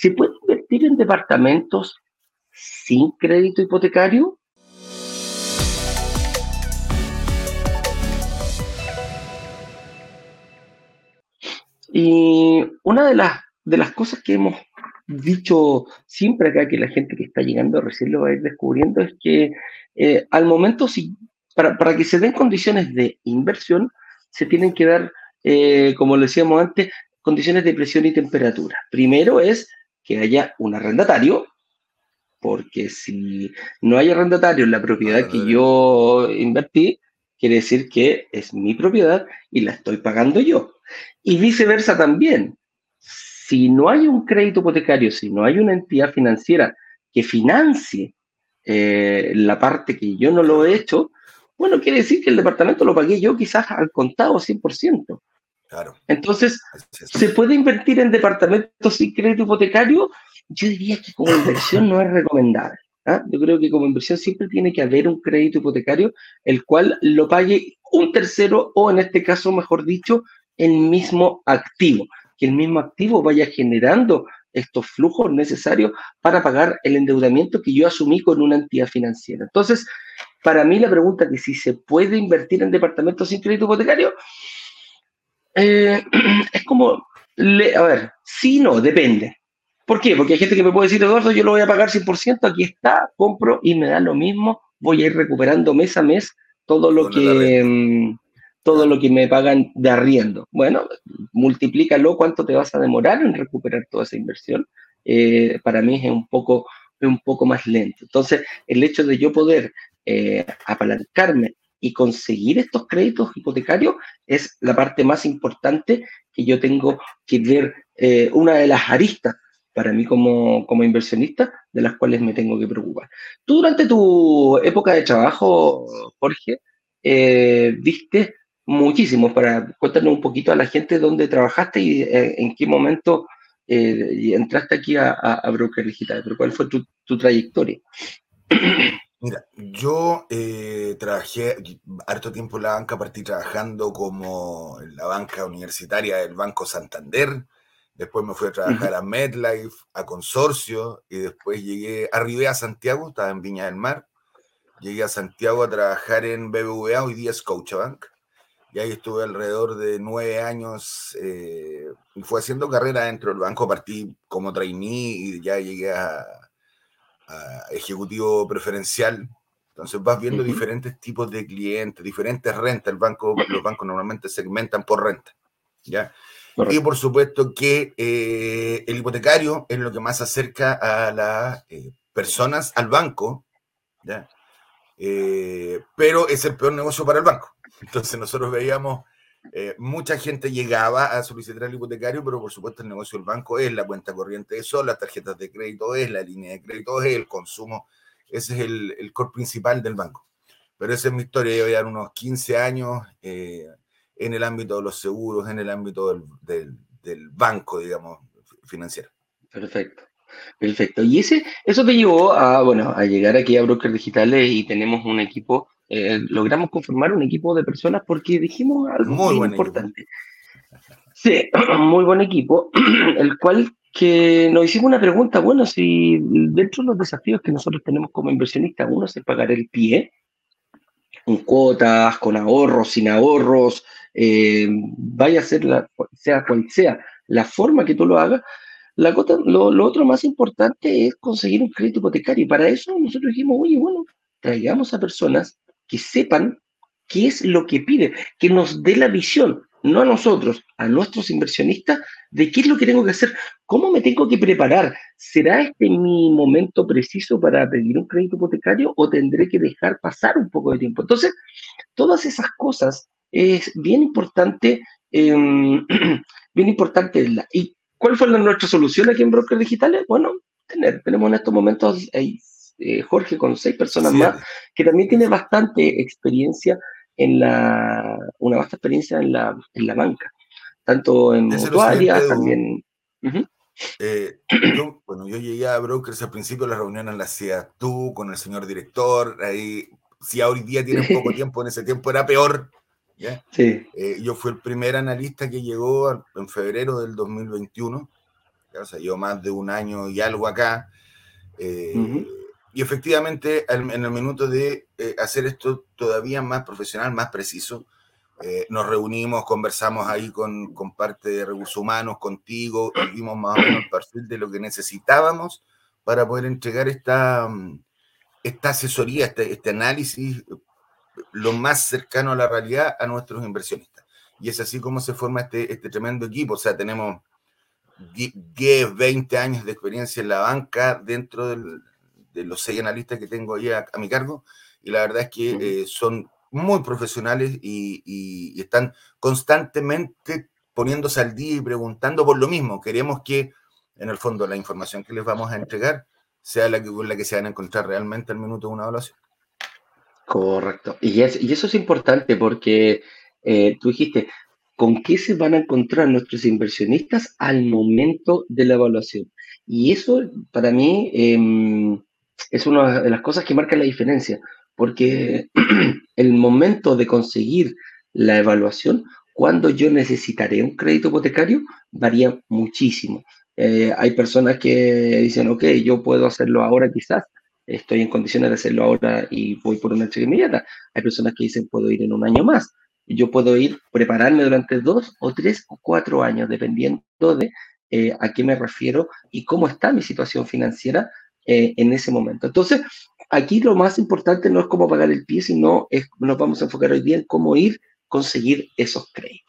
¿Se puede invertir en departamentos sin crédito hipotecario? Y una de las, de las cosas que hemos dicho siempre acá, que la gente que está llegando recién lo va a ir descubriendo, es que eh, al momento, si, para, para, que se den condiciones de inversión, se tienen que dar, eh, como lo decíamos antes, condiciones de presión y temperatura. Primero es que haya un arrendatario, porque si no hay arrendatario en la propiedad que yo invertí, quiere decir que es mi propiedad y la estoy pagando yo. Y viceversa también. Si no hay un crédito hipotecario, si no hay una entidad financiera que financie eh, la parte que yo no lo he hecho, bueno, quiere decir que el departamento lo pagué yo quizás al contado 100%. Claro. Entonces, ¿se puede invertir en departamentos sin crédito hipotecario? Yo diría que como inversión no es recomendable. ¿ah? Yo creo que como inversión siempre tiene que haber un crédito hipotecario, el cual lo pague un tercero o en este caso, mejor dicho, el mismo activo, que el mismo activo vaya generando estos flujos necesarios para pagar el endeudamiento que yo asumí con una entidad financiera. Entonces, para mí la pregunta que si se puede invertir en departamentos sin crédito hipotecario, eh, es como, a ver, sí, no, depende. ¿Por qué? Porque hay gente que me puede decir, Eduardo, yo lo voy a pagar 100%, aquí está, compro y me da lo mismo, voy a ir recuperando mes a mes todo lo que mm, todo lo que me pagan de arriendo. Bueno, multiplícalo, cuánto te vas a demorar en recuperar toda esa inversión. Eh, para mí es un poco, un poco más lento. Entonces, el hecho de yo poder eh, apalancarme y conseguir estos créditos hipotecarios es la parte más importante que yo tengo que ver, eh, una de las aristas para mí como, como inversionista, de las cuales me tengo que preocupar. Tú durante tu época de trabajo, Jorge, eh, viste muchísimo para contarnos un poquito a la gente dónde trabajaste y eh, en qué momento entraste aquí a, a, Broker Digital, pero cuál fue tu, tu trayectoria. Mira, yo eh, trabajé harto tiempo en la banca, partí trabajando como en la banca universitaria del Banco Santander, Después me fui a trabajar a MedLife, a Consorcio, y después llegué, arribé a Santiago, estaba en Viña del Mar. Llegué a Santiago a trabajar en BBVA, hoy día es Scotiabank. Y ahí estuve alrededor de nueve años. Eh, y fue haciendo carrera dentro del banco. Partí como trainee y ya llegué a, ejecutivo preferencial. Entonces vas viendo diferentes tipos de clientes, diferentes rentas. El banco, los bancos normalmente segmentan por renta. ¿ya? Y por supuesto que eh, el hipotecario es lo que más acerca a las eh, personas al banco, ¿ya? Eh, pero es el peor negocio para el banco. Entonces nosotros veíamos, mucha gente llegaba a solicitar el hipotecario, pero por supuesto el negocio del banco es la cuenta corriente de sol, las tarjetas de crédito es, la línea de crédito es, el consumo, ese es el, el core principal del banco. Pero esa es mi historia, yo ya unos 15 años en el ámbito de los seguros, en el ámbito del, del, banco, digamos, financiero. Perfecto. Perfecto. Y ese, eso te llevó a, bueno, a llegar aquí a Brokers Digitales y tenemos un equipo, eh, logramos conformar un equipo de personas porque dijimos algo muy, importante. Sí, muy buen equipo, el cual que nos hicimos una pregunta, bueno, si dentro de los desafíos que nosotros tenemos como inversionistas, uno es pagar el pie, con cuotas, con ahorros, sin ahorros, eh, vaya a ser, la, sea cual sea la forma que tú lo hagas, la lo, lo, otro más importante es conseguir un crédito hipotecario. Y para eso nosotros dijimos, oye, bueno, traigamos a personas que sepan qué es lo que pide, que nos dé la visión, no a nosotros, a nuestros inversionistas, de qué es lo que tengo que hacer, cómo me tengo que preparar. ¿Será este mi momento preciso para pedir un crédito hipotecario o tendré que dejar pasar un poco de tiempo? Entonces, todas esas cosas es bien importante, em, bien importante. ¿Y cuál fue la, nuestra solución aquí en Brokers Digitales? Bueno, tener, tenemos en estos momentos eh, Jorge con seis personas más, que también tiene bastante experiencia en la, una vasta experiencia en la, en la banca, tanto en mutuarias, también. Eh, bueno, yo llegué a Brokers al principio, la reunión la hacías tú con el señor director, ahí, si hoy día tiene poco tiempo, en ese tiempo era peor, Sí. Eh, yo fui el primer analista que llegó en febrero del 2021 o sea, llevo más de un año y algo acá. Eh, y efectivamente, en el minuto de eh, hacer esto todavía más profesional, más preciso, eh, nos reunimos, conversamos ahí con, con, parte de recursos humanos, contigo, y vimos más o menos el perfil de lo que necesitábamos para poder entregar esta, esta asesoría, este, este análisis lo más cercano a la realidad a nuestros inversionistas. Y es así como se forma este, este tremendo equipo. O sea, tenemos 10, 20 años de experiencia en la banca dentro de los seis analistas que tengo ahí a, mi cargo. Y la verdad es que eh, son muy profesionales y, están constantemente poniéndose al día y preguntando por lo mismo. Queremos que, en el fondo, la información que les vamos a entregar sea la que, con la que se van a encontrar realmente al minuto de una evaluación. Correcto. Y, y eso es importante porque eh, tú dijiste, ¿con qué se van a encontrar nuestros inversionistas al momento de la evaluación? Y eso para mí em, es una de las cosas que marca la diferencia, porque el momento de conseguir la evaluación, cuando yo necesitaré un crédito hipotecario, varía muchísimo. Eh, hay personas que dicen, ok, yo puedo hacerlo ahora quizás, estoy en condiciones de hacerlo ahora y voy por una entrega inmediata. Hay personas que dicen, puedo ir en un año más. Yo puedo ir, prepararme durante dos o tres o cuatro años, dependiendo de eh, a qué me refiero y cómo está mi situación financiera eh, en ese momento. Entonces, aquí lo más importante no es cómo pagar el pie, sino es, nos vamos a enfocar hoy día en cómo ir conseguir esos créditos.